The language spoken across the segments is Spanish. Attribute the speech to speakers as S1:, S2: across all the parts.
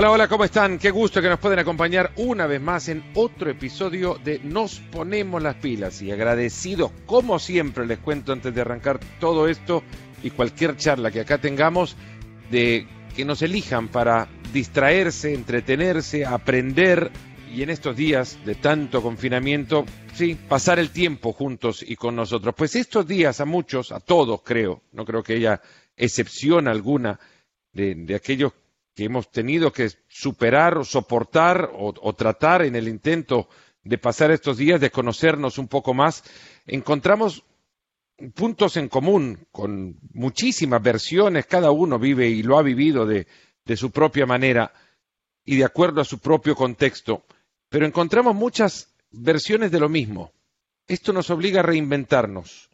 S1: Hola, hola, ¿cómo están? Qué gusto que nos pueden acompañar una vez más en otro episodio de Nos ponemos las pilas y agradecidos como siempre les cuento antes de arrancar todo esto y cualquier charla que acá tengamos de que nos elijan para distraerse, entretenerse, aprender y en estos días de tanto confinamiento, sí, pasar el tiempo juntos y con nosotros. Pues estos días a muchos, a todos creo, no creo que haya excepción alguna de, de aquellos que hemos tenido que superar o soportar o, tratar en el intento de pasar estos días, de conocernos un poco más, encontramos puntos en común con muchísimas versiones, cada uno vive y lo ha vivido de, de su propia manera y de acuerdo a su propio contexto, pero encontramos muchas versiones de lo mismo. Esto nos obliga a reinventarnos.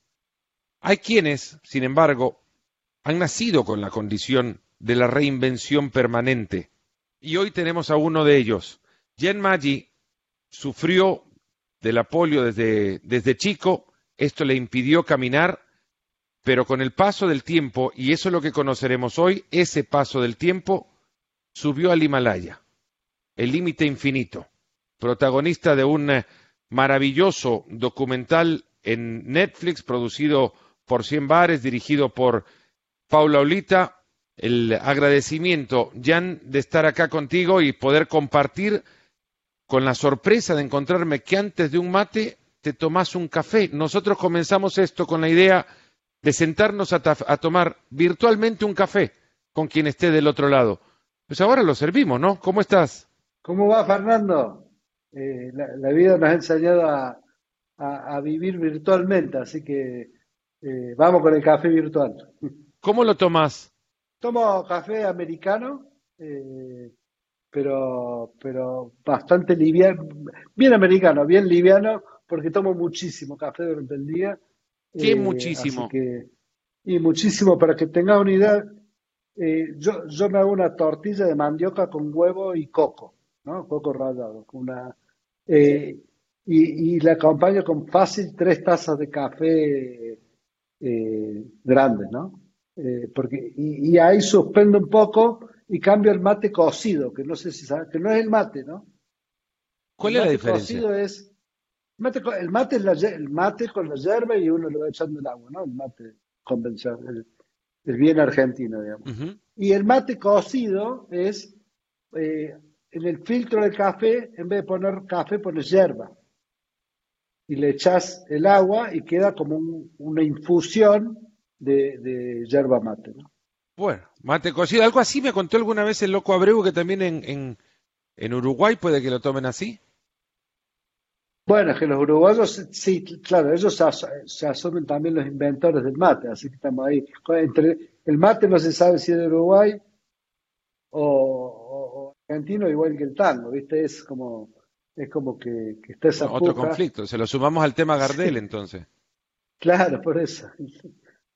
S1: Hay quienes, sin embargo, han nacido con la condición de la reinvención permanente. Y hoy tenemos a uno de ellos. Jen Maggi sufrió de la polio desde, desde chico, esto le impidió caminar, pero con el paso del tiempo, y eso es lo que conoceremos hoy, ese paso del tiempo subió al Himalaya, el límite infinito, protagonista de un maravilloso documental en Netflix producido por Cien Bares, dirigido por Paula Olita, el agradecimiento, Jan, de estar acá contigo y poder compartir con la sorpresa de encontrarme que antes de un mate te tomás un café. Nosotros comenzamos esto con la idea de sentarnos a, a tomar virtualmente un café con quien esté del otro lado. Pues ahora lo servimos, ¿no? ¿Cómo estás?
S2: ¿Cómo va, Fernando? Eh, la, la, vida nos ha enseñado a, a, a vivir virtualmente, así que eh, vamos con el café virtual.
S1: ¿Cómo lo tomas?
S2: Tomo café americano, eh, pero, pero bastante liviano, bien americano, bien liviano, porque tomo muchísimo café durante el día.
S1: ¿Qué eh, muchísimo?
S2: Que, y muchísimo, para que tengas una idea, eh, yo, yo me hago una tortilla de mandioca con huevo y coco, ¿no? Coco rallado, con una... Eh, y, y la acompaño con fácil tres tazas de café grandes, ¿no? Eh, porque, y, y, ahí suspendo un poco y cambio el mate cocido, que no sé si sabes, que no es el mate, ¿no?
S1: ¿Cuál
S2: el
S1: es la diferencia?
S2: Cocido es, el mate, el mate es la, el mate con la yerba y uno le va echando el agua, ¿no? El mate convencional, el, el bien argentino, digamos.
S1: Uh -huh.
S2: Y el mate cocido es, eh, en el filtro de café, en vez de poner café, pones yerba. Y le echas el agua y queda como un, una infusión de, de yerba mate. ¿no?
S1: Bueno, mate cocido, algo así me contó alguna vez el loco Abreu que también en, en, en Uruguay puede que lo tomen así.
S2: Bueno, es que los uruguayos, sí, claro, ellos se, asumen también los inventores del mate, así que estamos ahí. Entre el mate no se sabe si es de Uruguay o, o, o argentino, igual que el tango, ¿viste? Es como, es como que, que está esa
S1: Otro
S2: puja.
S1: conflicto, se lo sumamos al tema Gardel sí. entonces.
S2: Claro, por eso.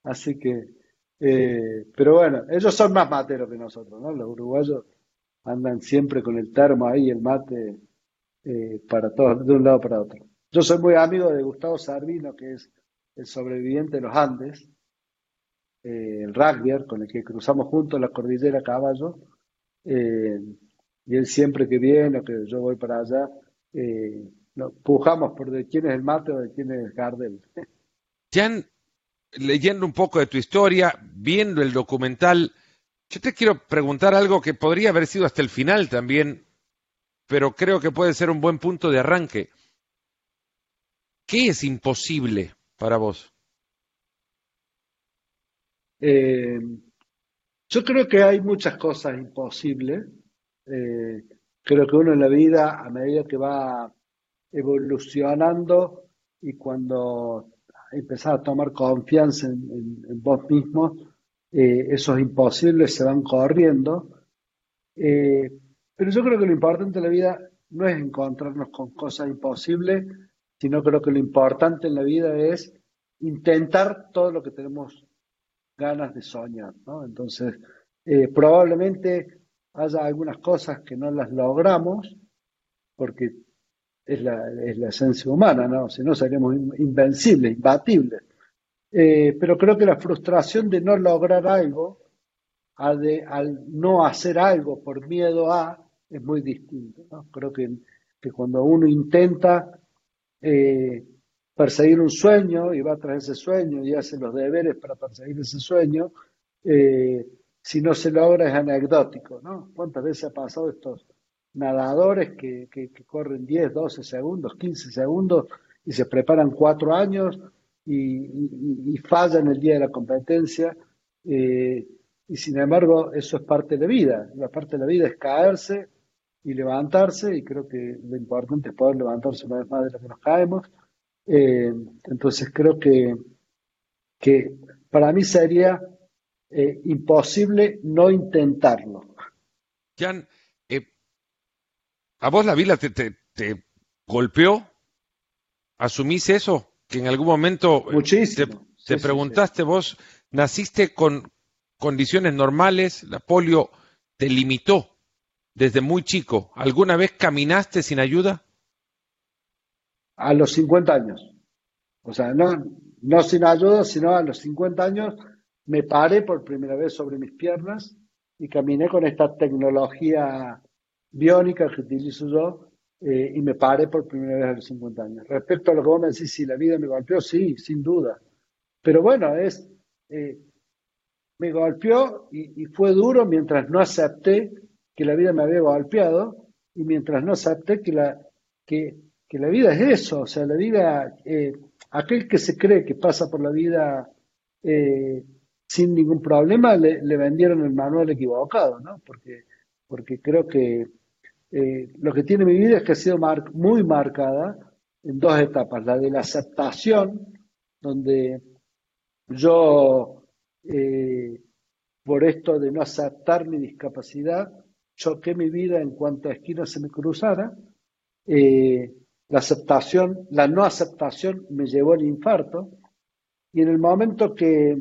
S2: Así que, eh, pero bueno, ellos son más materos que nosotros, ¿no? Los uruguayos andan siempre con el termo ahí, el mate, eh, para todos, de un lado para otro. Yo soy muy amigo de Gustavo Sarvino, que es el sobreviviente de los Andes, eh, el rugbyer, con el que cruzamos juntos la cordillera Caballo, eh, y él siempre que viene o que yo voy para allá, eh, nos pujamos por de quién es el mate o de quién es Gardel.
S1: Jan, leyendo un poco de tu historia, viendo el documental, yo te quiero preguntar algo que podría haber sido hasta el final también, pero creo que puede ser un buen punto de arranque. ¿Qué es imposible para vos?
S2: Eh, yo creo que hay muchas cosas imposibles. Eh, creo que uno en la vida, a medida que va evolucionando y cuando empezar a tomar confianza en, en, en vos mismo, eh, esos imposibles se van corriendo. Eh, pero yo creo que lo importante en la vida no es encontrarnos con cosas imposibles, sino creo que lo importante en la vida es intentar todo lo que tenemos ganas de soñar, ¿no? Entonces, eh, probablemente haya algunas cosas que no las logramos porque es la, es la esencia humana, ¿no? Si no, seríamos invencibles, imbatibles. Eh, pero creo que la frustración de no lograr algo al no hacer algo por miedo a es muy distinto. Creo que, que, cuando uno intenta eh, perseguir un sueño y va tras ese sueño y hace los deberes para perseguir ese sueño, eh, si no se logra es anecdótico. ¿no? ¿Cuántas veces ha pasado estos nadadores que, que, corren 10, 12 segundos, 15 segundos y se preparan cuatro años y, y, fallan el día de la competencia? Eh, y sin embargo, eso es parte de la vida. La parte de la vida es caerse y levantarse, y creo que lo importante es poder levantarse una vez más de lo que nos caemos. Eh, entonces creo que, que para mí sería eh, imposible no intentarlo.
S1: Jan, ¿a vos la vida te, te, golpeó? ¿Asumís eso? Que en algún momento
S2: Muchísimo.
S1: te, preguntaste, vos naciste con, condiciones normales, la polio te limitó desde muy chico. ¿Alguna vez caminaste sin ayuda?
S2: A los 50 años. O sea, no, no sin ayuda, sino a los 50 años me paré por primera vez sobre mis piernas y caminé con esta tecnología biónica que utilizo yo eh, y me paré por primera vez a los 50 años. Respecto a lo que vos me decís, si la vida me golpeó, sí, sin duda. Pero bueno, es, eh, me golpeó y, fue duro mientras no acepté que la vida me había golpeado y mientras no acepté que la, que, la vida es eso, o sea, la vida, eh, aquel que se cree que pasa por la vida sin ningún problema, le, vendieron el manual equivocado, ¿no? Porque, porque creo que eh, lo que tiene mi vida es que ha sido muy marcada en dos etapas, la de la aceptación, donde yo eh, por esto de no aceptar mi discapacidad, choqué mi vida en cuanto a esquinas se me cruzara. Eh, la aceptación, la no aceptación me llevó al infarto. Y en el momento que,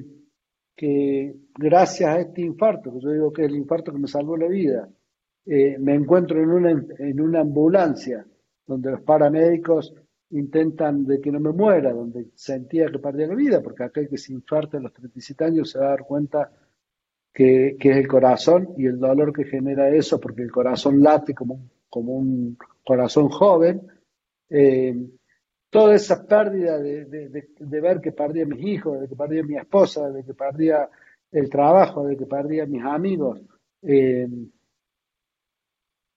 S2: que gracias a este infarto, que yo digo que es el infarto que me salvó la vida, eh, me encuentro en una, en una ambulancia donde los paramédicos intentan de que no me muera, donde sentía que perdía la vida, porque aquel que se infarta a los 37 años se va a dar cuenta que, es el corazón y el dolor que genera eso, porque el corazón late como, como un corazón joven. Eh, toda esa pérdida de, ver que perdía a mis hijos, de que perdía a mi esposa, de que perdía el trabajo, de que perdía a mis amigos, eh,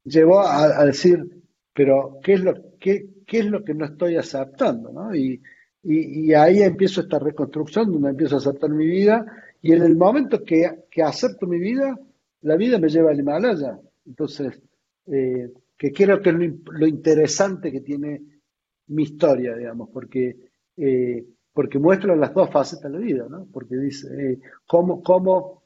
S2: llevó a, decir, pero ¿qué es lo que qué es lo que no estoy aceptando, ¿no? Y, y, ahí empiezo esta reconstrucción donde empiezo a aceptar mi vida y en el momento que, que acepto mi vida, la vida me lleva al Himalaya. Entonces, eh, que creo que es lo, interesante que tiene mi historia, digamos, porque, eh, porque muestra las dos facetas de la vida, ¿no? Porque dice, eh, cómo, cómo,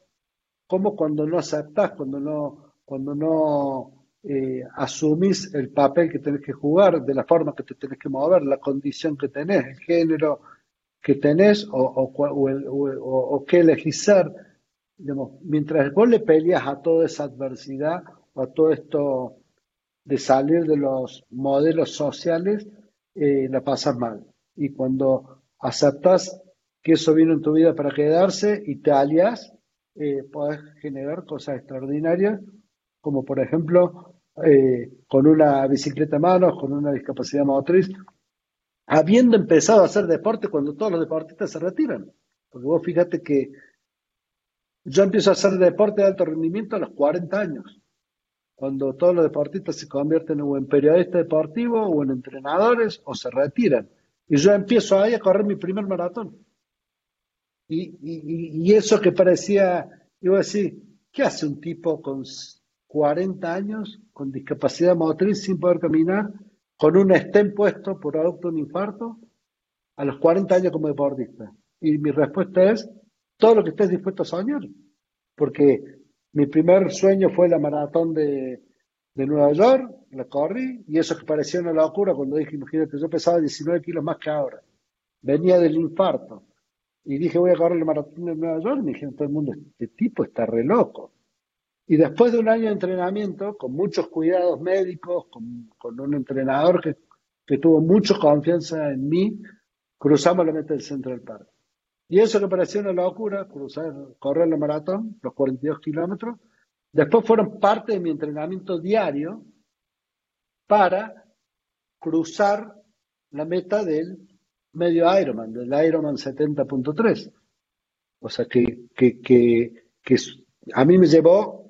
S2: cómo cuando no aceptas, cuando no, cuando no eh, asumís el papel que tenés que jugar, de la forma que te tenés que mover, la condición que tenés, el género que tenés o, o, qué elegís ser. mientras vos le peleas a toda esa adversidad o a todo esto de salir de los modelos sociales, eh, la pasas mal. Y cuando aceptas que eso vino en tu vida para quedarse y te alias, eh, podés generar cosas extraordinarias, como por ejemplo eh, con una bicicleta a manos, con una discapacidad motriz, habiendo empezado a hacer deporte cuando todos los deportistas se retiran. Porque vos fíjate que yo empiezo a hacer deporte de alto rendimiento a los 40 años, cuando todos los deportistas se convierten o en periodistas deportivos o en entrenadores o se retiran. Y yo empiezo ahí a correr mi primer maratón. Y, y, y eso que parecía, iba a decir, ¿qué hace un tipo con 40 años con discapacidad motriz sin poder caminar, con un estén puesto por adopto un infarto, a los 40 años como deportista. Y mi respuesta es todo lo que estés dispuesto a soñar. Porque mi primer sueño fue la maratón de, de Nueva York, la corrí, y eso que parecía una locura cuando dije, imagínate, yo pesaba 19 kilos más que ahora. Venía del infarto. Y dije, voy a correr la maratón de Nueva York, y me dijeron todo el mundo, este tipo está re loco. Y después de un año de entrenamiento, con muchos cuidados médicos, con, un entrenador que, tuvo mucha confianza en mí, cruzamos la meta del Central Park. Y eso que parecía una locura, cruzar, correr la maratón, los 42 kilómetros, después fueron parte de mi entrenamiento diario para cruzar la meta del medio Ironman, del Ironman 70.3. O sea que, que, que, que, a mí me llevó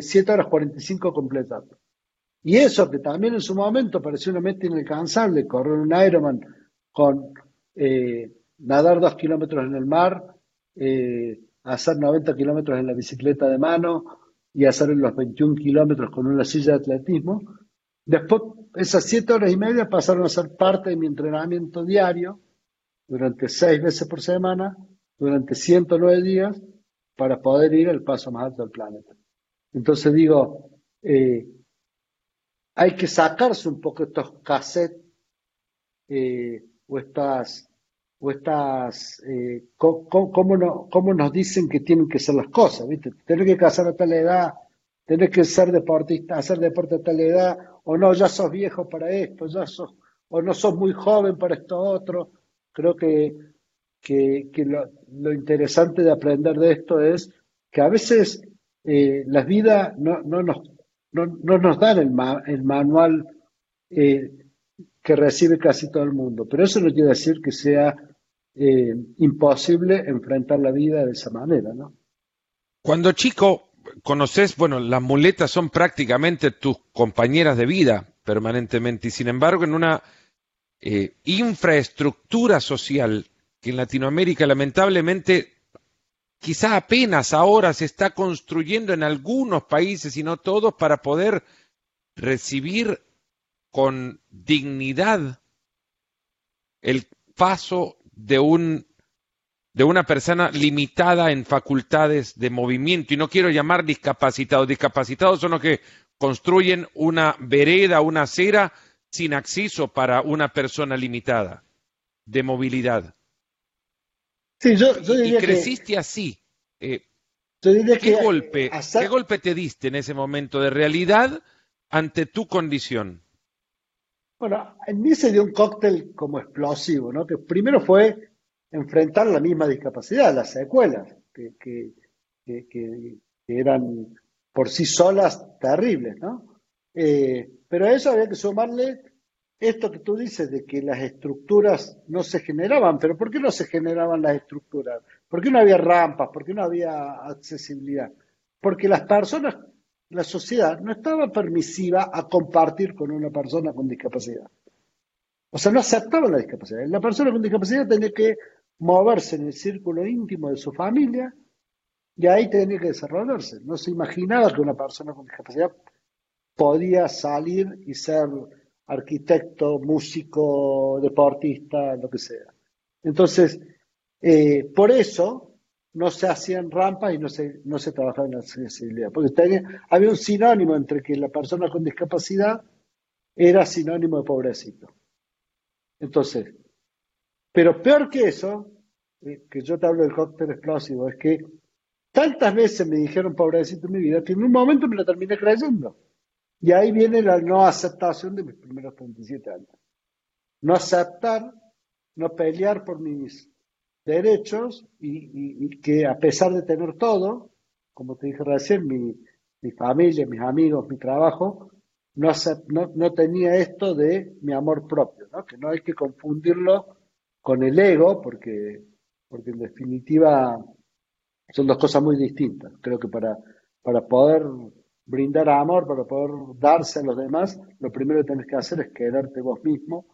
S2: 7 eh, horas 45 completas. Y eso que también en su momento pareció una meta inalcanzable, correr un Ironman con eh, nadar dos kilómetros en el mar, eh, hacer 90 kilómetros en la bicicleta de mano y hacer los 21 kilómetros con una silla de atletismo. Después, esas siete horas y media pasaron a ser parte de mi entrenamiento diario durante seis veces por semana, durante 109 días, para poder ir al paso más alto del planeta. Entonces digo, eh, hay que sacarse un poco estos cassettes eh, o estas, o estas eh, cómo, no, nos dicen que tienen que ser las cosas, ¿viste? Tener que casar a tal edad, tener que ser deportista, hacer deporte a tal edad, o no, ya sos viejo para esto, ya sos, o no sos muy joven para esto otro. Creo que, que, lo, interesante de aprender de esto es que a veces eh, las vidas no, no, nos, no, no nos dan el, el manual eh, que recibe casi todo el mundo. Pero eso no quiere decir que sea eh, imposible enfrentar la vida de esa manera, ¿no?
S1: Cuando chico conoces, bueno, las muletas son prácticamente tus compañeras de vida permanentemente y sin embargo en una infraestructura social que en Latinoamérica lamentablemente quizá apenas ahora se está construyendo en algunos países y no todos para poder recibir con dignidad el paso de un de una persona limitada en facultades de movimiento y no quiero llamar discapacitados, discapacitados son los que construyen una vereda, una acera sin acceso para una persona limitada de movilidad.
S2: Sí, yo, y
S1: creciste así. Eh, ¿qué, golpe, ¿Qué golpe te diste en ese momento de realidad ante tu condición?
S2: Bueno, en mí se dio un cóctel como explosivo, ¿no? Que primero fue enfrentar la misma discapacidad, las secuelas, que, que, que, eran por sí solas terribles, ¿no? Eh, pero a eso había que sumarle esto que tú dices de que las estructuras no se generaban, pero ¿por qué no se generaban las estructuras? ¿Por qué no había rampas? ¿Por qué no había accesibilidad? Porque las personas la sociedad no estaba permisiva a compartir con una persona con discapacidad. O sea, no aceptaba la discapacidad. La persona con discapacidad tenía que moverse en el círculo íntimo de su familia y ahí tenía que desarrollarse. No se imaginaba que una persona con discapacidad podía salir y ser arquitecto, músico, deportista, lo que sea. Entonces, eh, por eso no se hacían rampas y no se, no se trabajaba en la accesibilidad. Porque había un sinónimo entre que la persona con discapacidad era sinónimo de pobrecito. Entonces, pero peor que eso, eh, que yo te hablo del cóctel explosivo, es que tantas veces me dijeron pobrecito en mi vida que en un momento me lo terminé creyendo. Y ahí viene la no aceptación de mis primeros 37 años. No aceptar, no pelear por mis derechos y, que a pesar de tener todo, como te dije recién, mi, mi familia, mis amigos, mi trabajo, no, no, tenía esto de mi amor propio, ¿no? que no hay que confundirlo con el ego, porque, porque en definitiva son dos cosas muy distintas. Creo que para, para poder brindar amor, para poder darse a los demás, lo primero que tienes que hacer es quererte vos mismo,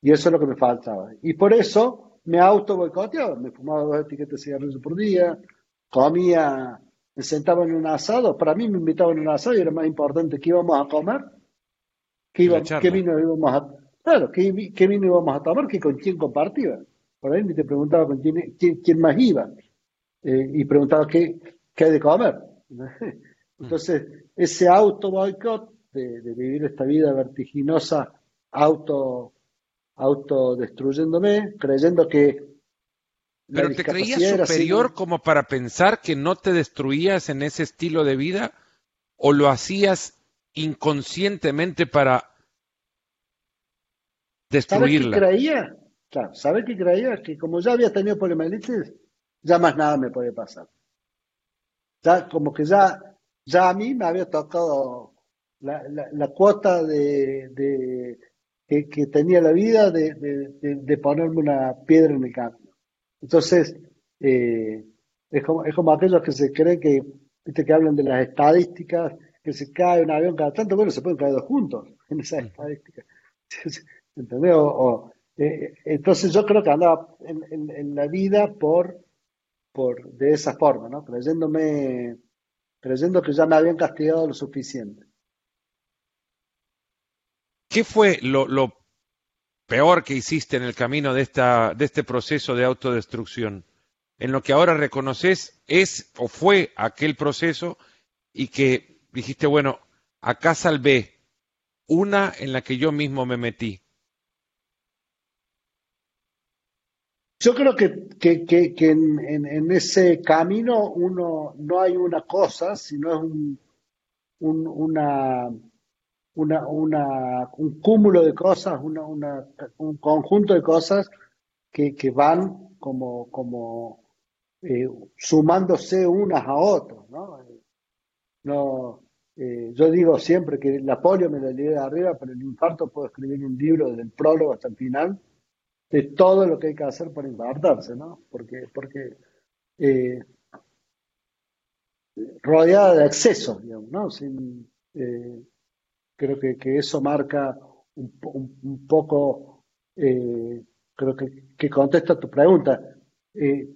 S2: y eso es lo que me faltaba. Y por eso me auto boicoteaba, me fumaba dos etiquetas de cigarrillos por día, comía, me sentaba en un asado, para mí me invitaban en un asado y era más importante qué íbamos a comer, qué, qué vino íbamos a, claro, qué, qué, vino íbamos a tomar, que con quién compartía. Por ahí te preguntaba con quién, quién, más iba eh, y preguntaba qué, qué hay de comer. Entonces, ese auto boicot de, de vivir esta vida vertiginosa, auto autodestruyéndome, creyendo que...
S1: ¿Pero te creías superior como para pensar que no te destruías en ese estilo de vida? ¿O lo hacías inconscientemente para destruirla?
S2: ¿Sabes qué creía? Claro, ¿sabes qué creía? Que como ya había tenido poliomielitis, ya más nada me puede pasar. Ya, como que ya, ya a mí me había tocado la, la, cuota de, de que, tenía la vida de, de, ponerme una piedra en el camino. Entonces, eh, es, como, es como aquellos que se creen que, viste, que hablan de las estadísticas, que se cae un avión cada tanto, bueno, se pueden caer dos juntos en esas estadísticas. ¿Entendés? Eh, entonces yo creo que andaba en, en, la vida por, por de esa forma, ¿no? Creyéndome, creyendo que ya me habían castigado lo suficiente.
S1: ¿Qué fue lo, peor que hiciste en el camino de, esta, de este proceso de autodestrucción? En lo que ahora reconoces es o fue aquel proceso y que dijiste, bueno, acá salvé una en la que yo mismo me metí.
S2: Yo creo que, que, en, ese camino uno no hay una cosa, sino es un, una, una, una, un cúmulo de cosas, una, una, un conjunto de cosas que, que van como, como eh, sumándose unas a otras. ¿no? no eh, yo digo siempre que la polio me la llevé de arriba, pero el infarto puedo escribir un libro desde el prólogo hasta el final de todo lo que hay que hacer para infartarse, ¿no? Porque, porque eh, rodeada de excesos, digamos, ¿no? Sin, Creo que, que eso marca un, poco, eh, creo que, que, contesta tu pregunta. Eh,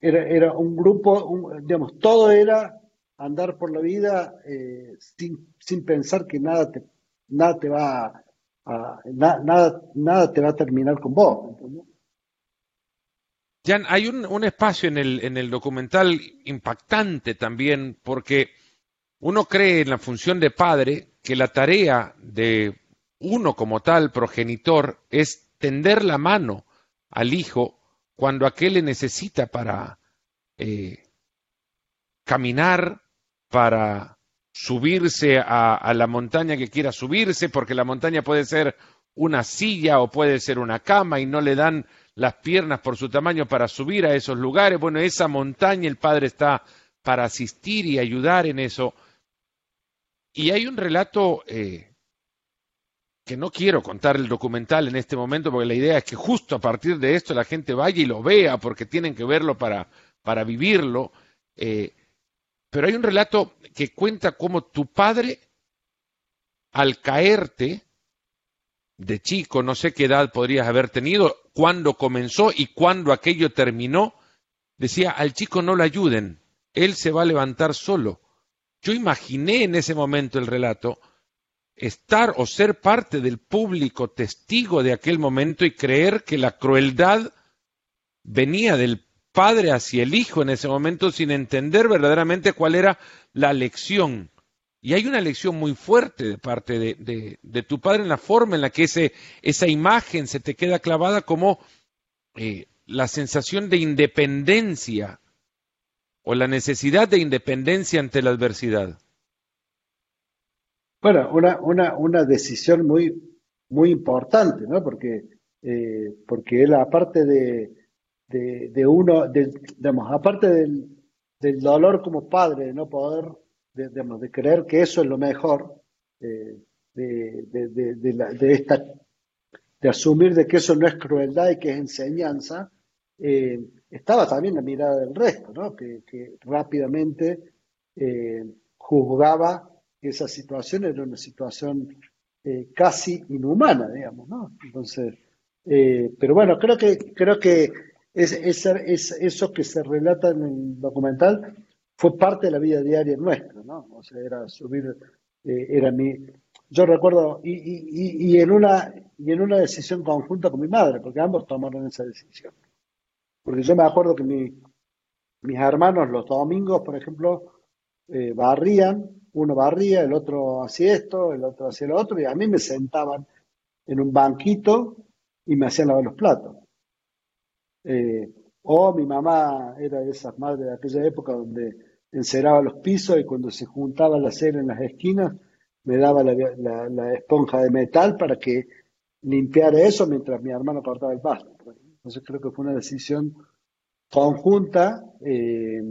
S2: era, era un grupo, digamos, todo era andar por la vida eh, sin, sin pensar que nada te, nada te va a, nada, nada te va a terminar con vos.
S1: Jan, hay un, un, espacio en el, en el documental impactante también, porque uno cree en la función de padre, que la tarea de uno como tal, progenitor, es tender la mano al hijo cuando aquel le necesita para eh, caminar, para subirse a, la montaña que quiera subirse, porque la montaña puede ser una silla o puede ser una cama y no le dan las piernas por su tamaño para subir a esos lugares. Bueno, esa montaña el padre está para asistir y ayudar en eso. Y hay un relato eh, que no quiero contar el documental en este momento porque la idea es que justo a partir de esto la gente vaya y lo vea porque tienen que verlo para, para vivirlo. Eh, pero hay un relato que cuenta cómo tu padre, al caerte de chico, no sé qué edad podrías haber tenido, cuándo comenzó y cuándo aquello terminó, decía, al chico no lo ayuden, él se va a levantar solo. Yo imaginé en ese momento el relato estar o ser parte del público testigo de aquel momento y creer que la crueldad venía del padre hacia el hijo en ese momento sin entender verdaderamente cuál era la lección. Y hay una lección muy fuerte de parte de, tu padre en la forma en la que ese, esa imagen se te queda clavada como eh, la sensación de independencia o la necesidad de independencia ante la adversidad?
S2: Bueno, una, una, una decisión muy, muy importante, ¿no? Porque, eh, porque él, aparte de, de, uno, digamos, aparte del, del, dolor como padre de no poder, de, de creer que eso es lo mejor, eh, de, de, la, de, esta, de asumir de que eso no es crueldad y que es enseñanza, eh, estaba también la mirada del resto, ¿no? que, rápidamente eh, juzgaba que esa situación era una situación eh, casi inhumana, digamos, ¿no? Entonces, pero bueno, creo que, creo que es, es, eso que se relata en el documental fue parte de la vida diaria nuestra, ¿no? O sea, era subir, era mi, yo recuerdo, y, y, y, en una, y en una decisión conjunta con mi madre, porque ambos tomaron esa decisión. Porque yo me acuerdo que mis hermanos los domingos, por ejemplo, eh, barrían, uno barría, el otro hacía esto, el otro hacía lo otro, y a mí me sentaban en un banquito y me hacían lavar los platos. Eh, o mi mamá era de esas madres de aquella época donde enceraba los pisos y cuando se juntaba la cera en las esquinas me daba la, esponja de metal para que limpiar eso mientras mi hermano cortaba el pasto. Entonces creo que fue una decisión conjunta eh,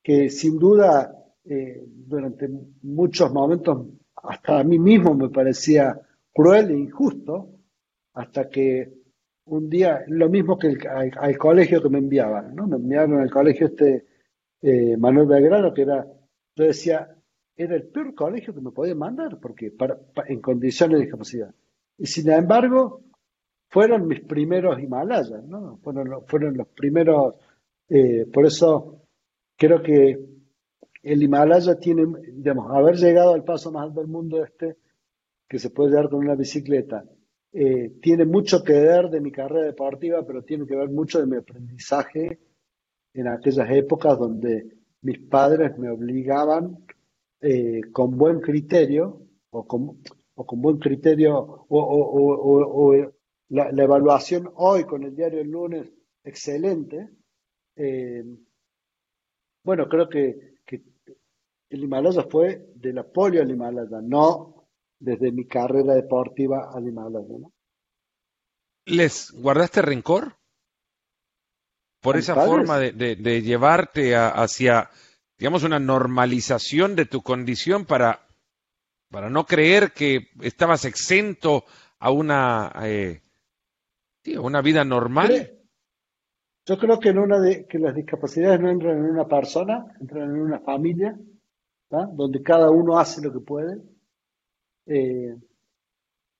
S2: que sin duda eh, durante muchos momentos hasta a mí mismo me parecía cruel e injusto, hasta que un día, lo mismo que al, colegio que me enviaban, ¿no? Me enviaron al colegio este eh, Manuel Belgrano, que era, yo decía, era el peor colegio que me podía mandar, porque para, en condiciones de discapacidad. Y sin embargo, fueron mis primeros Himalayas, ¿no? Fueron, fueron los primeros, eh, por eso creo que el Himalaya tiene, digamos, haber llegado al paso más alto del mundo este, que se puede llegar con una bicicleta, eh, tiene mucho que ver de mi carrera deportiva, pero tiene que ver mucho de mi aprendizaje en aquellas épocas donde mis padres me obligaban eh, con buen criterio, o con, buen criterio, o, la, evaluación hoy con el diario el lunes, excelente. Eh, bueno, creo que, que, el Himalaya fue del apoyo al Himalaya, no desde mi carrera deportiva al Himalaya.
S1: ¿Les guardaste rencor? Por esa forma de, llevarte hacia, digamos, una normalización de tu condición para, para no creer que estabas exento a una, eh, una vida normal.
S2: Yo creo que, en una de, que las discapacidades no entran en una persona, entran en una familia, donde cada uno hace lo que puede eh,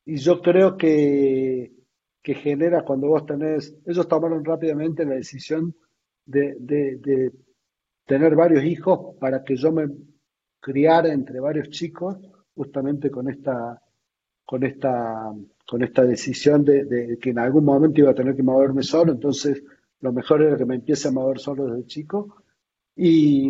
S2: y yo creo que, que genera cuando vos tenés, ellos tomaron rápidamente la decisión de, de, tener varios hijos para que yo me criara entre varios chicos, justamente con esta, con esta, con esta decisión de, que en algún momento iba a tener que moverme solo, entonces lo mejor era que me empiece a mover solo desde chico. Y,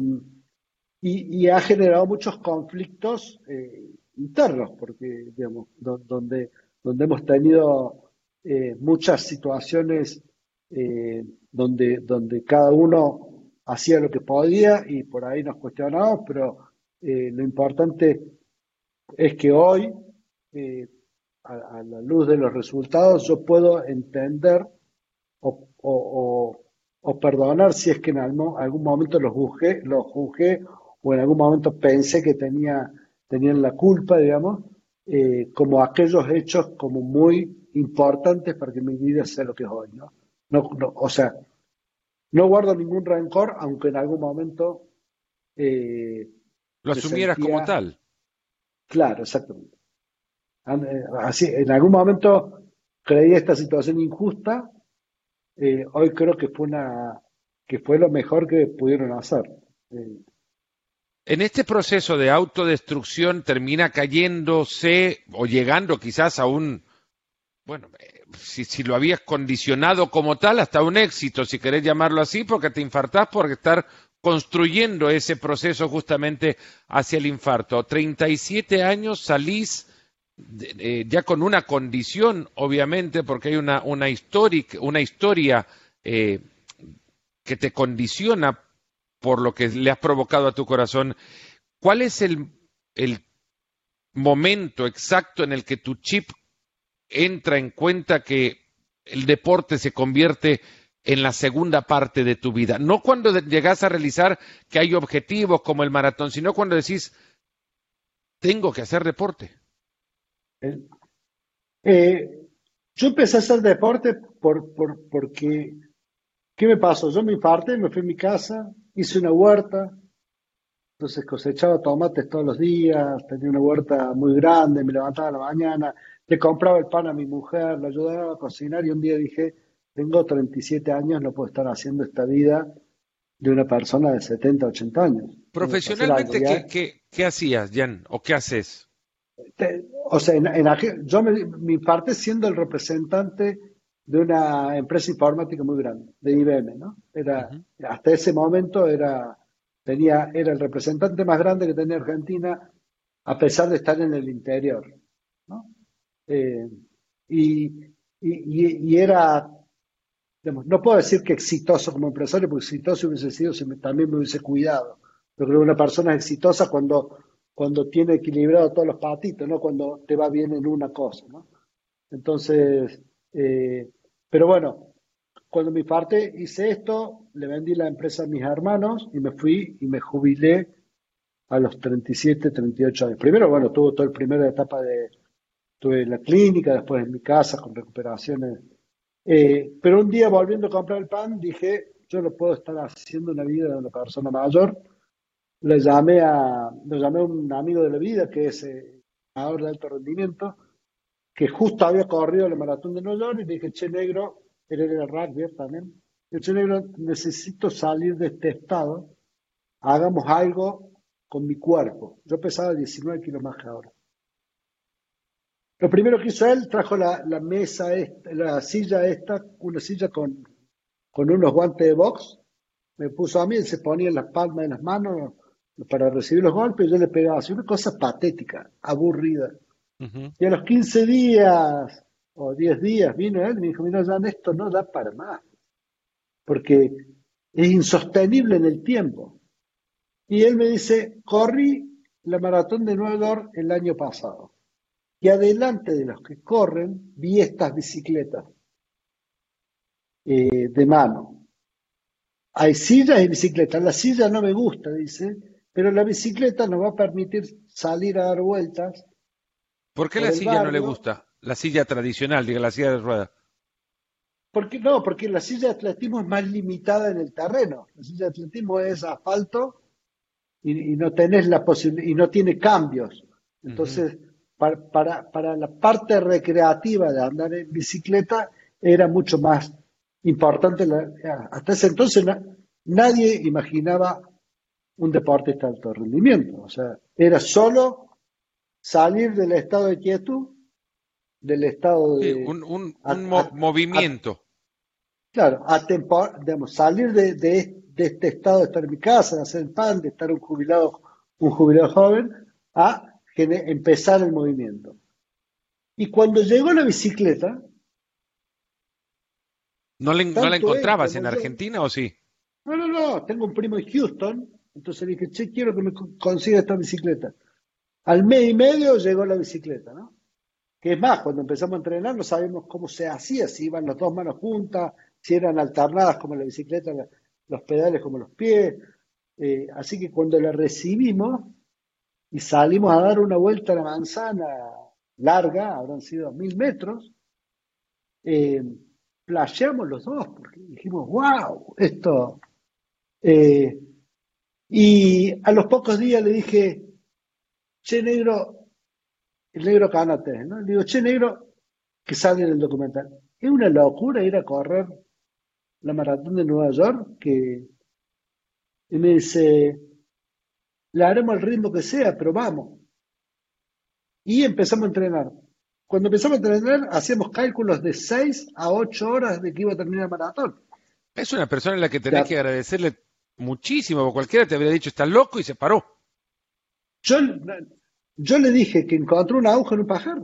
S2: y, y ha generado muchos conflictos eh, internos, porque, digamos, donde, donde hemos tenido eh, muchas situaciones eh, donde, donde cada uno hacía lo que podía y por ahí nos cuestionamos, pero eh, lo importante es que hoy, a, la luz de los resultados, yo puedo entender o, o, o, perdonar si es que en algún, algún momento los juzgué, los juzgué o en algún momento pensé que tenía tenían la culpa, digamos, eh, como aquellos hechos como muy importantes para que mi vida sea lo que es hoy, ¿no? No, o sea, no guardo ningún rencor, aunque en algún momento...
S1: Eh, lo asumieras como tal.
S2: Claro, exactamente. Eh, así, en algún momento creí esta situación injusta, hoy creo que fue una que fue lo mejor que pudieron hacer.
S1: En este proceso de autodestrucción termina cayéndose o llegando quizás a un, bueno, eh, si, lo habías condicionado como tal, hasta un éxito, si querés llamarlo así, porque te infartás por estar construyendo ese proceso justamente hacia el infarto. 37 años salís ya con una condición, obviamente, porque hay una, una, una historia eh, que te condiciona por lo que le has provocado a tu corazón, ¿cuál es el, momento exacto en el que tu chip entra en cuenta que el deporte se convierte en la segunda parte de tu vida? No cuando llegas a realizar que hay objetivos como el maratón, sino cuando decís, tengo que hacer deporte.
S2: Eh, yo empecé a hacer deporte por, por, porque, ¿qué me pasó? Yo me infarté, me fui a mi casa, hice una huerta, entonces cosechaba tomates todos los días, tenía una huerta muy grande, me levantaba a la mañana, le compraba el pan a mi mujer, le ayudaba a cocinar y un día dije, tengo 37 años, no puedo estar haciendo esta vida de una persona de 70, 80 años.
S1: Profesionalmente, ¿qué, hacías, Jan? ¿O qué haces?
S2: o sea, yo me, mi parte siendo el representante de una empresa informática muy grande, de IBM, ¿no? Era, hasta ese momento era, tenía, era el representante más grande que tenía Argentina, a pesar de estar en el interior, ¿no? Eh, y, y, era, no puedo decir que exitoso como empresario, porque exitoso hubiese sido si también me hubiese cuidado. Yo creo que una persona es exitosa cuando, cuando tiene equilibrado todos los patitos, no cuando te va bien en una cosa, ¿no? Entonces, eh, pero bueno, cuando me parte hice esto, le vendí la empresa a mis hermanos y me fui y me jubilé a los 37, 38 años. Primero, bueno, tuve toda la primera etapa de, tuve la clínica, después en mi casa con recuperaciones. Eh, pero un día volviendo a comprar el pan, dije, yo no puedo estar haciendo una vida de una persona mayor. Le llamé a, le llamé a un amigo de la vida que es eh, de alto rendimiento, que justo había corrido el maratón de Nueva York y dije, che negro, él era el rugby también. Che negro, necesito salir de este estado, hagamos algo con mi cuerpo. Yo pesaba 19 kilos más que ahora. Lo primero que hizo él, trajo la, mesa, la silla esta, una silla con, con unos guantes de box, me puso a mí, él se ponía en las palmas de las manos para recibir los golpes, y yo le pegaba así, una cosa patética, aburrida. Y a los 15 días o 10 días vino él y me dijo, mira, Jan, esto no da para más, porque es insostenible en el tiempo. Y él me dice, corrí la maratón de Nueva York el año pasado. Y adelante de los que corren, vi estas bicicletas eh, de mano. Hay sillas y bicicletas. La silla no me gusta, dice, pero la bicicleta nos va a permitir salir a dar vueltas.
S1: ¿Por qué la silla no le gusta? La silla tradicional, diga, la silla de ruedas.
S2: Porque, no, porque la silla de atletismo es más limitada en el terreno. La silla de atletismo es asfalto y, no tenés la posibilidad, y no tiene cambios. Entonces, para, para, la parte recreativa de andar en bicicleta era mucho más importante. hasta ese entonces nadie imaginaba un deporte de alto rendimiento. O sea, era solo salir del estado de quietud, del estado de...
S1: un, un, movimiento.
S2: claro, a digamos, salir de, de, de este estado de estar en mi casa, de hacer el pan, de estar un jubilado, un jubilado joven, a empezar el movimiento. Y cuando llegó la bicicleta...
S1: ¿No, ¿no la encontrabas en Argentina o sí?
S2: No, no, no, tengo un primo en Houston, entonces dije, che, quiero que me consiga esta bicicleta. Al mes y medio llegó la bicicleta, ¿no? Que es más, cuando empezamos a entrenar no sabíamos cómo se hacía, si iban las dos manos juntas, si eran alternadas como la bicicleta, los pedales como los pies. Eh, así que cuando la recibimos y salimos a dar una vuelta a la manzana larga, habrán sido mil metros, eh, los dos, porque dijimos, wow, esto. Eh, y a los pocos días le dije, che negro, el negro canate, ¿no? Le digo, che negro, que sale en el documental. Es una locura ir a correr la maratón de Nueva York que y me dice, le haremos el ritmo que sea, pero vamos. Y empezamos a entrenar. Cuando empezamos a entrenar, hacíamos cálculos de 6 a 8 horas de que iba a terminar el maratón.
S1: Es una persona en la que tenés que agradecerle muchísimo, porque cualquiera te habría dicho, está loco y se paró.
S2: Yo, yo le dije que encontró una aguja en un pajar.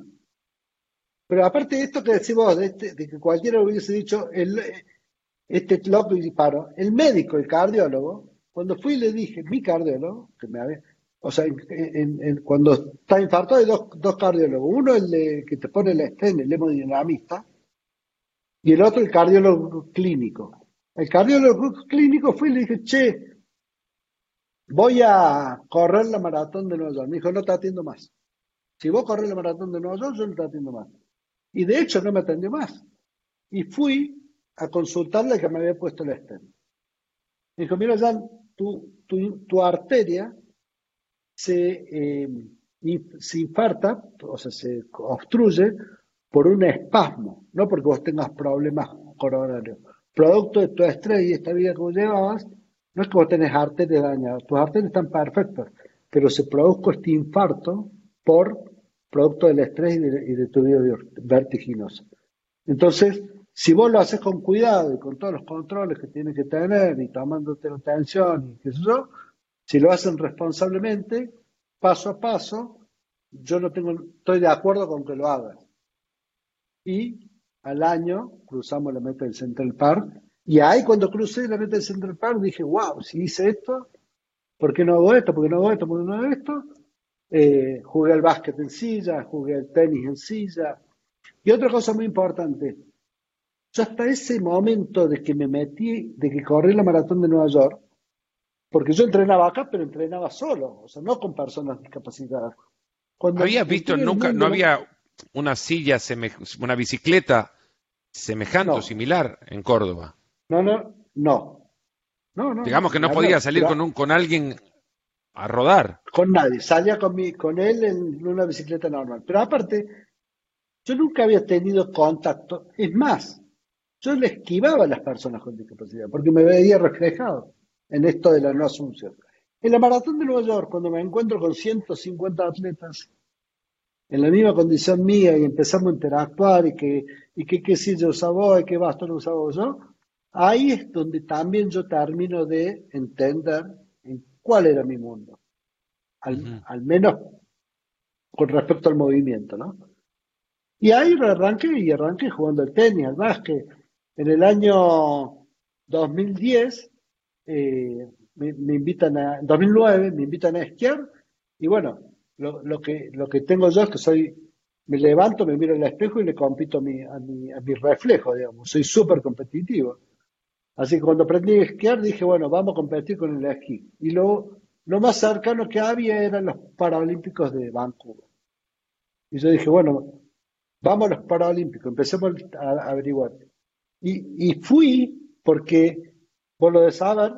S2: Pero aparte de esto que decimos, de, este, de que cualquiera hubiese dicho, el, este loco y paro. El médico, el cardiólogo, cuando fui le dije, mi cardiólogo, que me había, o sea, cuando está infartado hay dos, dos cardiólogos. Uno el de, que te pone la estén, el hemodinamista, y el otro el cardiólogo clínico. El cardiólogo clínico fui y le dije, che, voy a correr la maratón de Nueva York. Me dijo, no te atiendo más. Si vos corres la maratón de Nueva York, yo no te atiendo más. Y de hecho no me atendió más. Y fui a consultarle que me había puesto el estén. Me dijo, mira, Jan, tu, tu, arteria se, eh, se infarta, o sea, se obstruye por un espasmo, no porque vos tengas problemas coronarios. Producto de tu estrés y esta vida que vos llevabas, no es que vos tenés arterias dañadas, tus arterias están perfectas, pero se produjo este infarto por producto del estrés y de, de tu vida vertiginosa. Entonces, si vos lo haces con cuidado y con todos los controles que tienes que tener y tomándote la atención y qué sé yo, si lo hacen responsablemente, paso a paso, yo no tengo, estoy de acuerdo con que lo hagas. Y al año cruzamos la meta del Central Park y ahí cuando crucé la meta del Central Park dije, wow, si hice esto, ¿por qué no hago esto? ¿Por qué no hago esto? ¿Por qué no hago esto? Eh, jugué al básquet en silla, jugué al tenis en silla, Y otra cosa muy importante, yo hasta ese momento de que me metí, de que corrí la maratón de Nueva York, porque yo entrenaba acá, pero entrenaba solo, o sea, no con personas discapacitadas.
S1: Cuando ¿Habías visto nunca, no había una silla, una bicicleta semejante o similar en Córdoba?
S2: No, no, no. no, no
S1: Digamos que no podía salir con, un, con alguien a rodar.
S2: Con nadie, salía con, mi, con él en una bicicleta normal. Pero aparte, yo nunca había tenido contacto. Es más, yo le esquivaba a las personas con discapacidad porque me veía reflejado en esto de la no asunción. En la maratón de Nueva York, cuando me encuentro con 150 atletas en la misma condición mía y empezamos a interactuar y que, y que qué yo usaba y qué bastón usaba yo, ahí es donde también yo termino de entender en cuál era mi mundo. Al, al menos con respecto al movimiento, ¿no? Y ahí arranqué y arranqué jugando al tenis, al básquet. En el año 2010 eh, me, invitan a, 2009 me invitan a esquiar y bueno, lo, que, lo que tengo yo es que soy, me levanto, me miro en el espejo y le compito a mi, a mi, a mi reflejo, digamos, soy súper competitivo. Así que cuando aprendí a esquiar dije, bueno, vamos a competir con el esquí. Y lo, lo más cercano que había eran los Paralímpicos de Vancouver. Y yo dije, bueno, vamos a los Paralímpicos, empecemos a, averiguar. Y, fui porque, por lo de saber,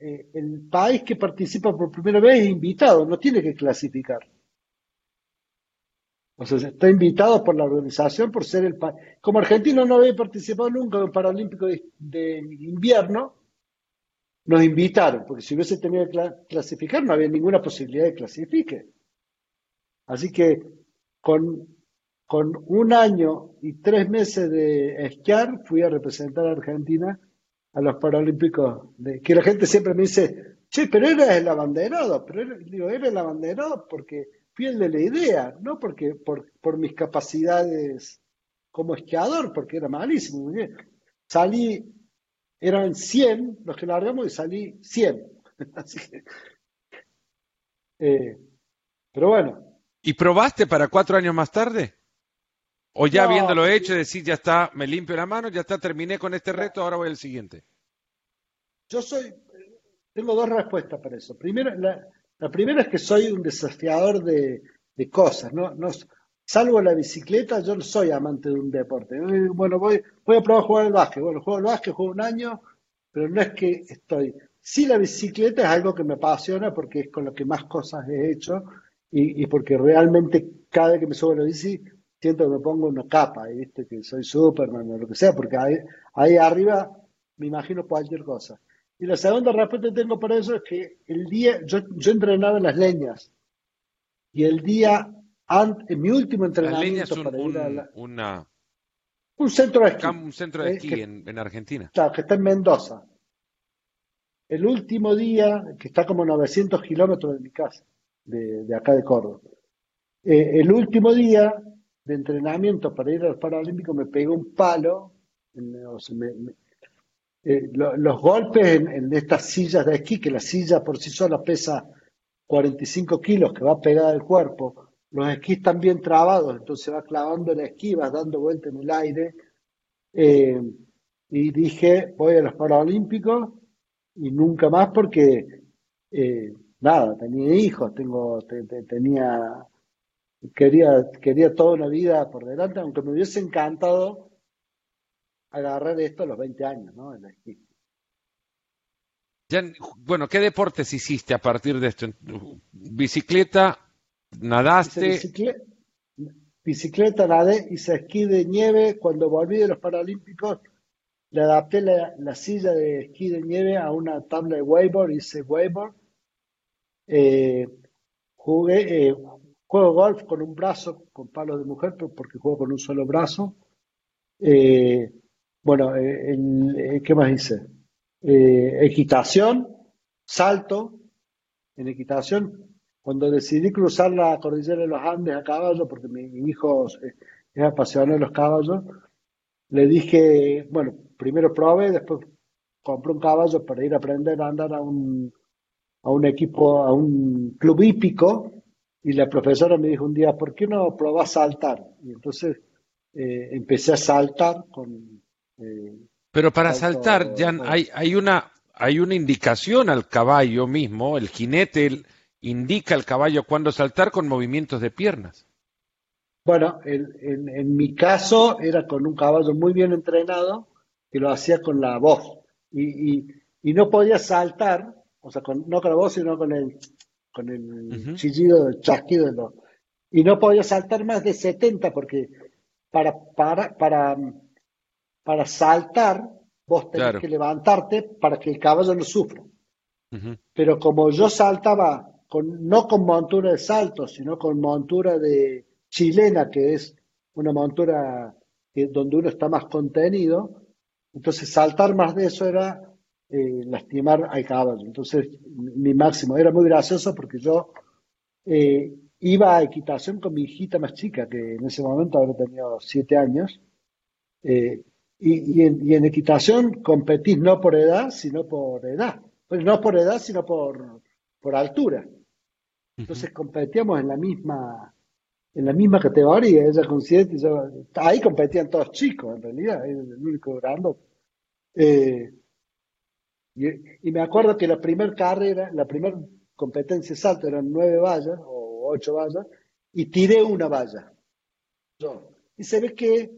S2: eh, el país que participa por primera vez es invitado, no tiene que clasificar. O sea, está invitado por la organización por ser el país. Como Argentina no había participado nunca en un Paralímpico de, invierno, nos invitaron, porque si hubiese tenido que clasificar no había ninguna posibilidad de clasifique. Así que con, con un año y tres meses de esquiar fui a representar a Argentina a los Paralímpicos, que la gente siempre me dice, che, pero era el abanderado, pero era, digo, era el abanderado porque fui el de la idea, no porque por, por mis capacidades como esquiador, porque era malísimo. Salí, eran 100 los que largamos y salí 100. Así que, eh, pero bueno.
S1: ¿Y probaste para cuatro años más tarde? O ya habiéndolo hecho, decir, ya está, me limpio la mano, ya está, terminé con este reto, ahora voy al siguiente.
S2: Yo soy, tengo dos respuestas para eso. Primero, la, primera es que soy un desafiador de, cosas, ¿no? no salvo la bicicleta, yo no soy amante de un deporte. Bueno, voy, voy a probar a jugar al básquet. Bueno, juego al básquet, juego un año, pero no es que estoy. Sí, la bicicleta es algo que me apasiona porque es con lo que más cosas he hecho y, porque realmente cada vez que me subo a la bici siento que me pongo una capa, viste que soy Superman o lo que sea, porque ahí, ahí arriba me imagino cualquier cosa. Y la segunda respuesta que tengo para eso es que el día, yo, yo entrenaba en las leñas, y el día, antes, en mi último entrenamiento
S1: un, para ir a la, una,
S2: un centro de esquí.
S1: Un centro de eh, esquí en, en, Argentina.
S2: Claro, que está en Mendoza. El último día, que está como 900 kilómetros de mi casa, de, de acá de Córdoba. Eh, el último día de entrenamiento para ir al Paralímpico me pegó un palo, eh, los golpes en, estas sillas de esquí, que la silla por sí sola pesa 45 kilos, que va pegada al cuerpo, los esquís están bien trabados, entonces va clavando el esquí, vas dando vuelta en el aire. Eh, y dije, voy a los Paralímpicos y nunca más porque, eh, nada, tenía hijos, tengo, tenía quería, quería toda una vida por delante, aunque me hubiese encantado agarrar esto a los 20 años, ¿no? En esquí.
S1: bueno, ¿qué deportes hiciste a partir de esto? ¿Bicicleta? ¿Nadaste?
S2: Bicicleta, bicicleta, nadé, hice esquí de nieve. Cuando volví de los Paralímpicos, le adapté la, silla de esquí de nieve a una tabla de wakeboard, hice wakeboard. Eh, jugué, eh, Juego golf con un brazo, con palos de mujer, porque juego con un solo brazo. Eh, bueno, eh, eh, ¿qué más hice? equitación, salto. En equitación, cuando decidí cruzar la cordillera de los Andes a caballo, porque mi, hijo es, apasionado de los caballos, le dije, bueno, primero probé, después compré un caballo para ir a aprender a andar a un, a un equipo, a un club hípico, y la profesora me dijo un día, ¿por qué no probás saltar? Y entonces eh, empecé a saltar con...
S1: Eh, Pero para saltar, ya hay, hay, una, hay una indicación al caballo mismo, el jinete indica al caballo cuándo saltar con movimientos de piernas.
S2: Bueno, en, en, mi caso era con un caballo muy bien entrenado que lo hacía con la voz. Y, y, y no podía saltar, o sea, con, no con la voz, sino con el, con el chillido, el chasquido de los... Y no podía saltar más de 70 porque para, para, para, para saltar vos tenés que levantarte para que el caballo no sufra. Pero como yo saltaba con, no con montura de salto, sino con montura de chilena, que es una montura que, donde uno está más contenido, entonces saltar más de eso era eh, lastimar al caballo. Entonces mi máximo era muy gracioso porque yo eh, iba a equitación con mi hijita más chica, que en ese momento habría tenido siete años, eh, y, en, equitación competís no por edad, sino por edad. Pues no por edad, sino por, por altura. Entonces competíamos en la misma en la misma categoría, ella con siete, ahí competían todos chicos en realidad, el único grande. Eh, y, me acuerdo que la primera carrera, la primera competencia salto eran nueve vallas, ocho vallas y tiré una valla. Y se ve que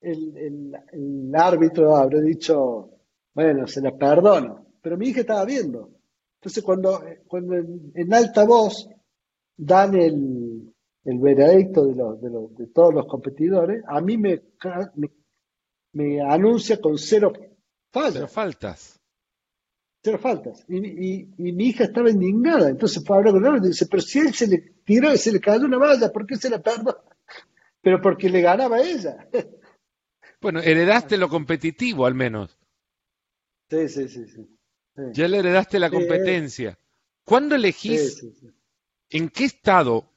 S2: el, el, árbitro habrá dicho, bueno, se la perdono, pero mi hija estaba viendo. Entonces cuando, cuando en, alta voz dan el, el veredicto de, los, de, los, de, todos los competidores, a mí me, me, anuncia con cero faltas. Cero
S1: faltas
S2: cero faltas. Y, y, mi hija estaba indignada. Entonces fue a hablar con él y dice, pero si él se le tiró y se le cayó una valla, ¿por qué se la perdona? Pero porque le ganaba a ella.
S1: Bueno, heredaste lo competitivo al menos.
S2: Sí, sí, sí. sí.
S1: Ya le heredaste la competencia. ¿Cuándo elegís? ¿En qué estado?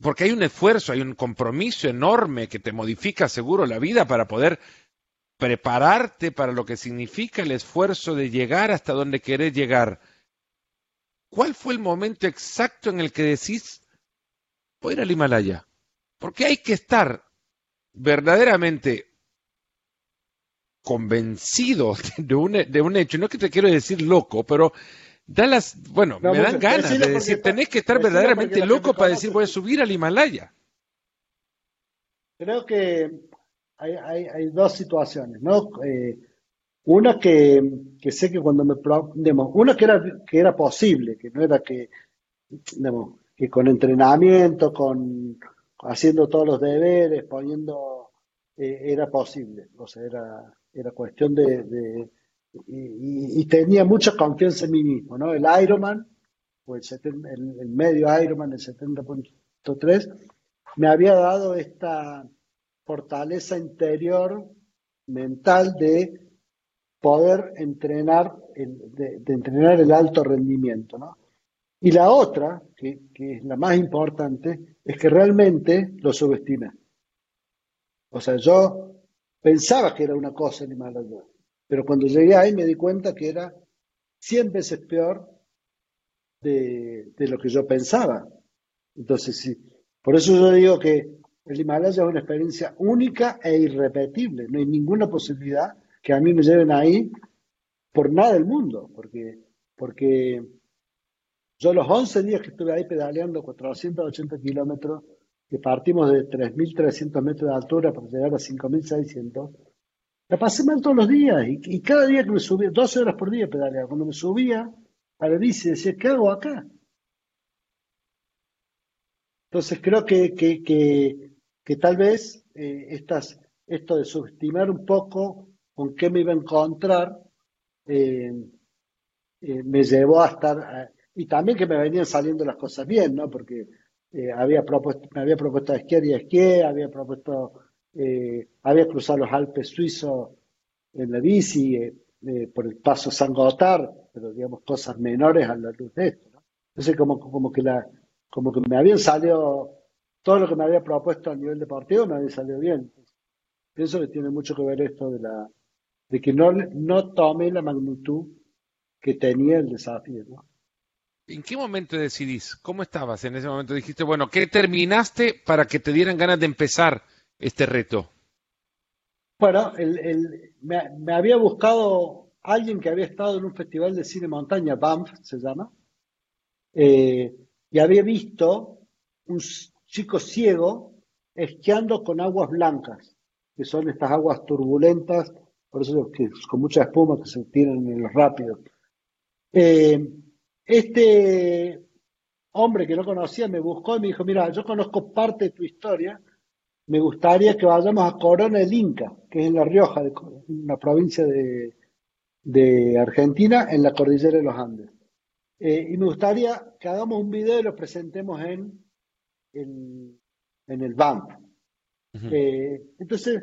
S1: Porque hay un esfuerzo, hay un compromiso enorme que te modifica seguro la vida para poder prepararte para lo que significa el esfuerzo de llegar hasta donde querés llegar. ¿Cuál fue el momento exacto en el que decís, voy a ir al Himalaya? Porque hay que estar verdaderamente convencido de un, de un hecho. No es que te quiero decir loco, pero da las, bueno, me dan ganas de decir, tenés que estar verdaderamente loco para decir, voy a subir al Himalaya.
S2: Creo que hay, hay, hay dos situaciones, ¿no? Eh, una que, que, sé que cuando me... Digamos, una que era, que era posible, que no era que, digamos, que con entrenamiento, con haciendo todos los deberes, poniendo, eh, era posible. O sea, era, era cuestión de... y, tenía mucha confianza en mí mismo, ¿no? El Ironman, o el, el, el medio Ironman, el 70.3, me había dado esta fortaleza interior mental de poder entrenar, el, de, entrenar el alto rendimiento. ¿no? Y la otra, que, es la más importante, es que realmente lo subestimé. O sea, yo pensaba que era una cosa el Himalaya, pero cuando llegué ahí me di cuenta que era 100 veces peor de, de lo que yo pensaba. Entonces, sí, por eso yo digo que el Himalaya es una experiencia única e irrepetible. No hay ninguna posibilidad que a mí me lleven ahí por nada del mundo, porque, porque yo los 11 días que estuve ahí pedaleando 480 kilómetros, que partimos de 3.300 metros de altura para llegar a 5.600, la pasé mal todos los días y, cada día que me subía, 12 horas por día pedaleaba, cuando me subía a la bici decía, ¿qué hago acá? Entonces creo que, que que tal vez eh, estas, esto de subestimar un poco con qué me iba a encontrar eh, eh, me llevó a estar, y también que me venían saliendo las cosas bien, ¿no? Porque había propuesto, me había propuesto esquiar y esquié, había propuesto, había cruzado los Alpes suizos en la bici, por el paso San Gotard, pero digamos cosas menores a la luz de esto, ¿no? Entonces como, como que la, como que me habían salido todo lo que me había propuesto a nivel deportivo me había salido bien. Pienso que tiene mucho que ver esto de la de que no, no tome la magnitud que tenía el desafío.
S1: ¿En qué momento decidís? ¿Cómo estabas en ese momento? Dijiste, bueno, ¿qué terminaste para que te dieran ganas de empezar este reto?
S2: Bueno, me, había buscado alguien que había estado en un festival de cine montaña, Banff se llama, eh, y había visto un chico ciego esquiando con aguas blancas, que son estas aguas turbulentas, por eso que con mucha espuma que se tiran en los rápidos. Eh, este hombre que no conocía me buscó y me dijo, mira, yo conozco parte de tu historia, me gustaría que vayamos a Corona del Inca, que es en La Rioja, una provincia de, Argentina, en la cordillera de los Andes. Eh, y me gustaría que hagamos un video y lo presentemos en, en, el BAMP. Eh, entonces,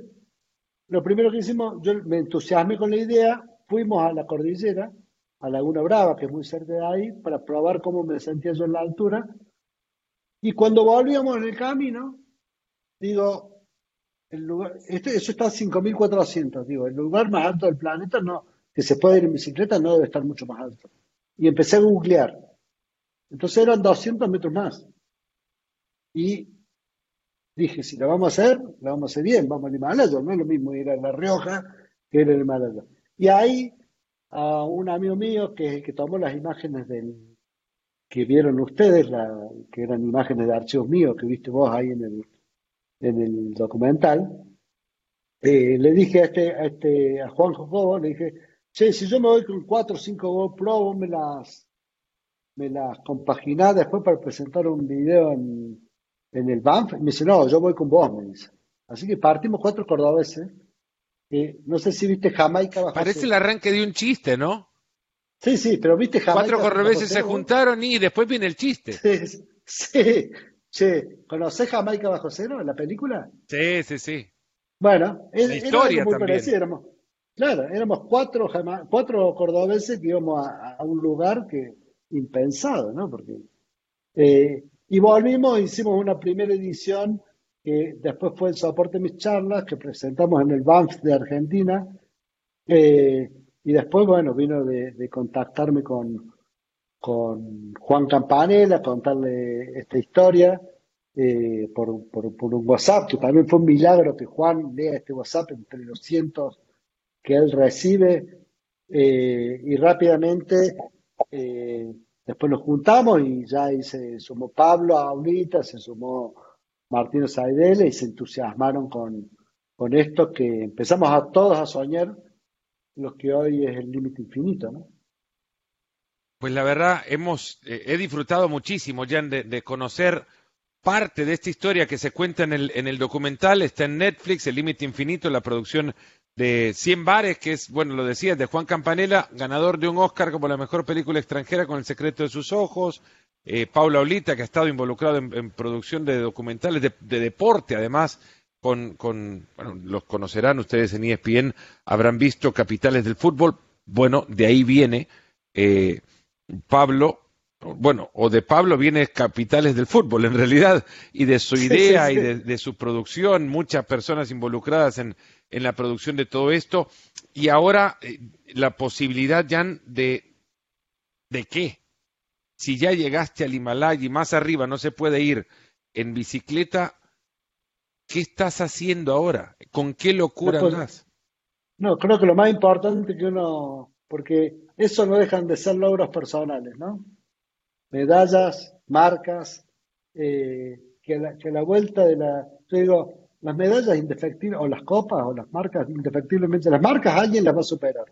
S2: lo primero que hicimos, yo me entusiasmé con la idea, fuimos a la cordillera, a Laguna Brava, que es muy cerca de ahí, para probar cómo me sentía yo en la altura. Y cuando volvíamos en el camino, digo, el lugar, este, eso está a 5.400, digo, el lugar más alto del planeta no, que se puede ir en bicicleta no debe estar mucho más alto. Y empecé a googlear. Entonces eran 200 metros más. Y dije, si lo vamos a hacer, lo vamos a hacer bien, vamos al Himalaya, no es lo mismo ir a La Rioja que ir al Himalaya. Y ahí a un amigo mío que, tomó las imágenes del que vieron ustedes, que eran imágenes de archivos míos que viste vos ahí en el, en el documental, eh, le dije a este, a este, a Juan Jocobo, le dije, che, si yo me voy con cuatro o cinco GoPro, vos me las, me las compaginás después para presentar un video en, en el BANF. Y me dice, no, yo voy con vos, me dice. Así que partimos cuatro cordobeses no sé si viste Jamaica bajo
S1: Parece el arranque de un chiste, ¿no?
S2: Sí, sí, pero viste
S1: Jamaica. Cuatro cordobeses se juntaron y después viene el chiste.
S2: Sí, sí. Che, ¿conocés Jamaica bajo cero, la película?
S1: Sí, sí, sí.
S2: Bueno, la historia muy también. claro, éramos cuatro, cuatro cordobeses que íbamos a, un lugar que impensado, ¿no? Porque, eh, y volvimos, hicimos una primera edición que después fue el soporte de mis charlas que presentamos en el BANF de Argentina. Eh, y después, bueno, vino de, contactarme con, con Juan Campanella, contarle esta historia eh, por, un WhatsApp, que también fue un milagro que Juan lea este WhatsApp entre los cientos que él recibe. Eh, y rápidamente después nos juntamos y ya ahí se sumó Pablo ahorita, se sumó Martínez Saidele y se entusiasmaron con, con esto que empezamos a todos a soñar lo que hoy es el límite infinito, ¿no?
S1: Pues la verdad, hemos, eh, he disfrutado muchísimo, Jan, de, conocer parte de esta historia que se cuenta en el, en el documental, está en Netflix, El Límite Infinito, la producción de 100 bares, que es, bueno, lo decía, de Juan Campanella, ganador de un Oscar como la mejor película extranjera con El secreto de sus ojos, eh, Paula Olita, que ha estado involucrado en, producción de documentales de, deporte, además, con, con, bueno, los conocerán ustedes en ESPN, habrán visto Capitales del Fútbol, bueno, de ahí viene eh, Pablo, bueno, o de Pablo viene Capitales del Fútbol, en realidad, y de su idea y de, su producción, muchas personas involucradas en, en, la producción de todo esto, y ahora eh, la posibilidad, Jan, de, ¿de qué? Si ya llegaste al Himalaya y más arriba no se puede ir en bicicleta, ¿qué estás haciendo ahora? ¿Con qué locura andas?
S2: No, creo que lo más importante que uno, porque eso no dejan de ser logros personales, ¿no? Medallas, marcas, eh, que, la, que la vuelta de la, yo digo, las medallas indefectibles, o las copas, o las marcas indefectiblemente, las marcas alguien las va a superar,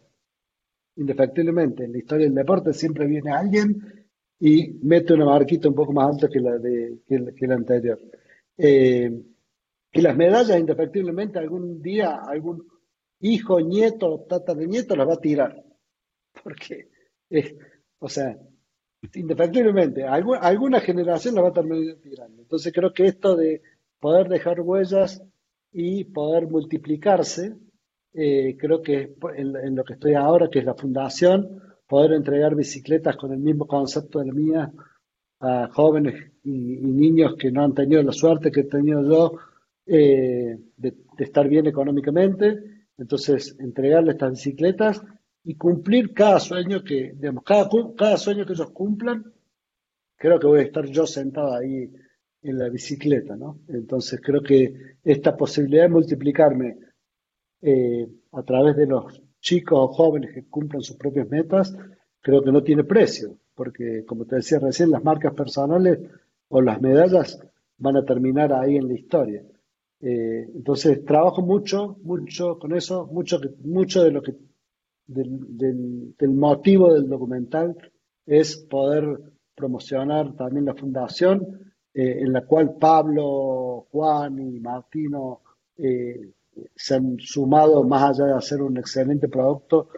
S2: indefectiblemente. En la historia del deporte siempre viene alguien y mete una marquita un poco más alta que la, de, que, la anterior. Eh, que las medallas, indefectiblemente, algún día algún hijo, nieto, tata de nieto las va a tirar. Porque, o sea, indefectiblemente, alguna generación las va a terminar tirando. Entonces creo que esto de poder dejar huellas y poder multiplicarse, eh, creo que en, lo que estoy ahora, que es la fundación, poder entregar bicicletas con el mismo concepto de la mía a jóvenes y, niños que no han tenido la suerte que he tenido yo eh, de, estar bien económicamente. Entonces, entregarles estas bicicletas y cumplir cada sueño que, digamos, cada, cada sueño que ellos cumplan, creo que voy a estar yo sentado ahí en la bicicleta, ¿no? Entonces creo que esta posibilidad de multiplicarme eh, a través de los chicos o jóvenes que cumplan sus propias metas, creo que no tiene precio, porque como te decía recién, las marcas personales o las medallas van a terminar ahí en la historia. Eh, entonces trabajo mucho, mucho con eso, mucho, mucho de lo que del, del motivo del documental es poder promocionar también la fundación eh, en la cual Pablo, Juan y Martino eh, se han sumado más allá de hacer un excelente producto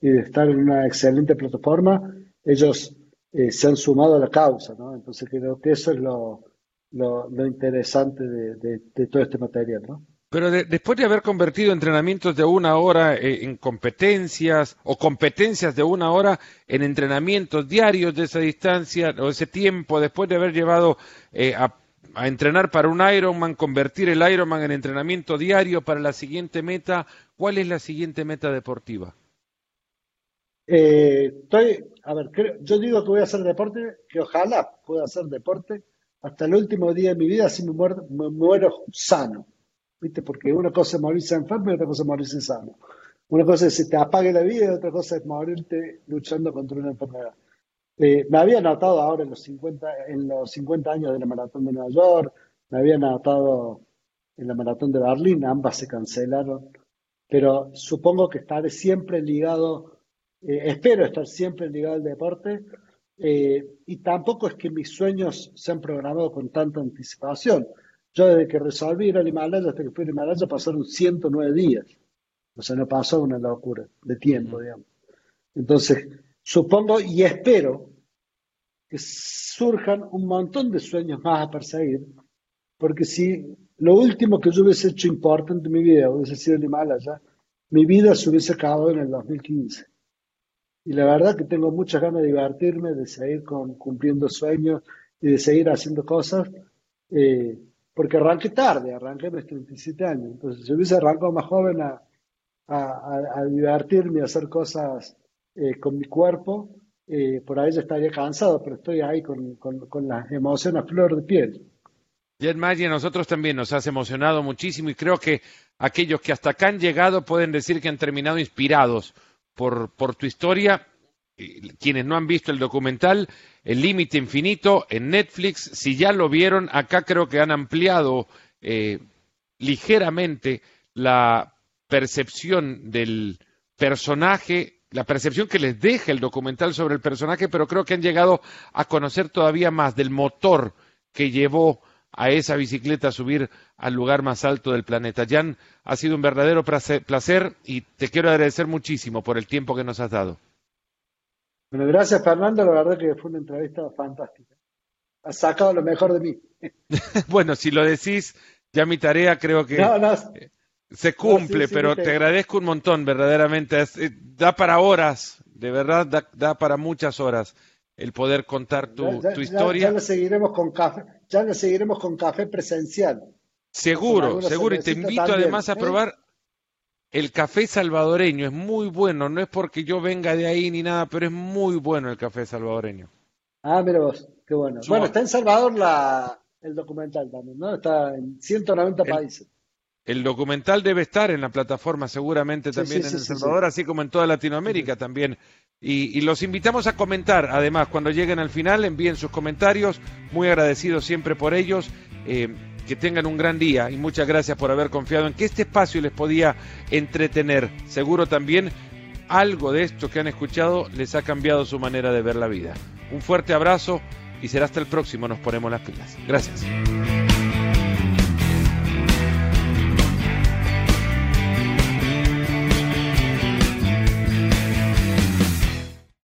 S2: y de estar en una excelente plataforma, ellos eh, se han sumado a la causa, ¿no? Entonces creo que eso es lo, lo, interesante de, de, todo este material, ¿no?
S1: Pero después de haber convertido entrenamientos de una hora eh, en competencias o competencias de una hora en entrenamientos diarios de esa distancia o ese tiempo, después de haber llevado eh, a, entrenar para un Ironman, convertir el Ironman en entrenamiento diario para la siguiente meta, ¿cuál es la siguiente meta deportiva?
S2: Eh, estoy, a ver, yo digo que voy a hacer deporte, que ojalá pueda hacer deporte hasta el último día de mi vida, si me muero sano ¿viste? Porque una cosa es morirse enfermo y otra cosa es morirse sano. Una cosa es que te apague la vida y otra cosa es morirte luchando contra una enfermedad. Eh, me había anotado ahora en los 50, en los 50 años de la maratón de Nueva York, me había anotado en la maratón de Berlín, ambas se cancelaron, pero supongo que estaré siempre ligado, eh, espero estar siempre ligado al deporte, eh, y tampoco es que mis sueños se han programado con tanta anticipación. Yo desde que resolví ir al Himalaya hasta que fui al Himalaya pasaron 109 días. O sea, no pasó una locura de tiempo, digamos. Entonces, supongo y espero que surjan un montón de sueños más a perseguir, porque si lo último que yo hubiese hecho importante en mi vida hubiese sido el Himalaya, mi vida se hubiese acabado en el 2015. Y la verdad que tengo muchas ganas de divertirme, de seguir cumpliendo sueños y de seguir haciendo cosas. Eh, porque arranqué tarde, arranqué a los 37 años. Entonces, si hubiese arrancado más joven a, a, divertirme, a hacer cosas eh, con mi cuerpo, eh, por ahí ya estaría cansado, pero estoy ahí con, con, las emociones a flor de piel.
S1: Jen Maggi, a nosotros también nos has emocionado muchísimo y creo que aquellos que hasta acá han llegado pueden decir que han terminado inspirados por, por tu historia. Quienes no han visto el documental, el Límite Infinito en Netflix. Si ya lo vieron, acá creo que han ampliado eh, ligeramente la percepción del personaje, la percepción que les deja el documental sobre el personaje, pero creo que han llegado a conocer todavía más del motor que llevó a esa bicicleta a subir al lugar más alto del planeta. Jan, ha sido un verdadero placer y te quiero agradecer muchísimo por el tiempo que nos has dado.
S2: Bueno, gracias Fernando, la verdad que fue una entrevista fantástica. Has sacado lo mejor de mí.
S1: bueno, si lo decís, ya mi tarea creo que se cumple, pero te agradezco un montón, verdaderamente. Eh, da para horas, de verdad, da, para muchas horas el poder contar tu, historia.
S2: Ya, lo seguiremos con café, ya lo seguiremos con café presencial.
S1: Seguro, seguro, y te invito además a ¿eh? probar el café salvadoreño es muy bueno, no es porque yo venga de ahí ni nada, pero es muy bueno el café salvadoreño.
S2: Ah, mira vos, qué bueno. bueno, está en Salvador la, el documental también, ¿no? Está en 190 países.
S1: El documental debe estar en la plataforma seguramente también en El Salvador, así como en toda Latinoamérica también. Y, y, los invitamos a comentar, además, cuando lleguen al final, envíen sus comentarios, muy agradecidos siempre por ellos. Eh, que tengan un gran día y muchas gracias por haber confiado en que este espacio les podía entretener. Seguro también algo de esto que han escuchado les ha cambiado su manera de ver la vida. Un fuerte abrazo y será hasta el próximo. Nos ponemos las pilas. Gracias.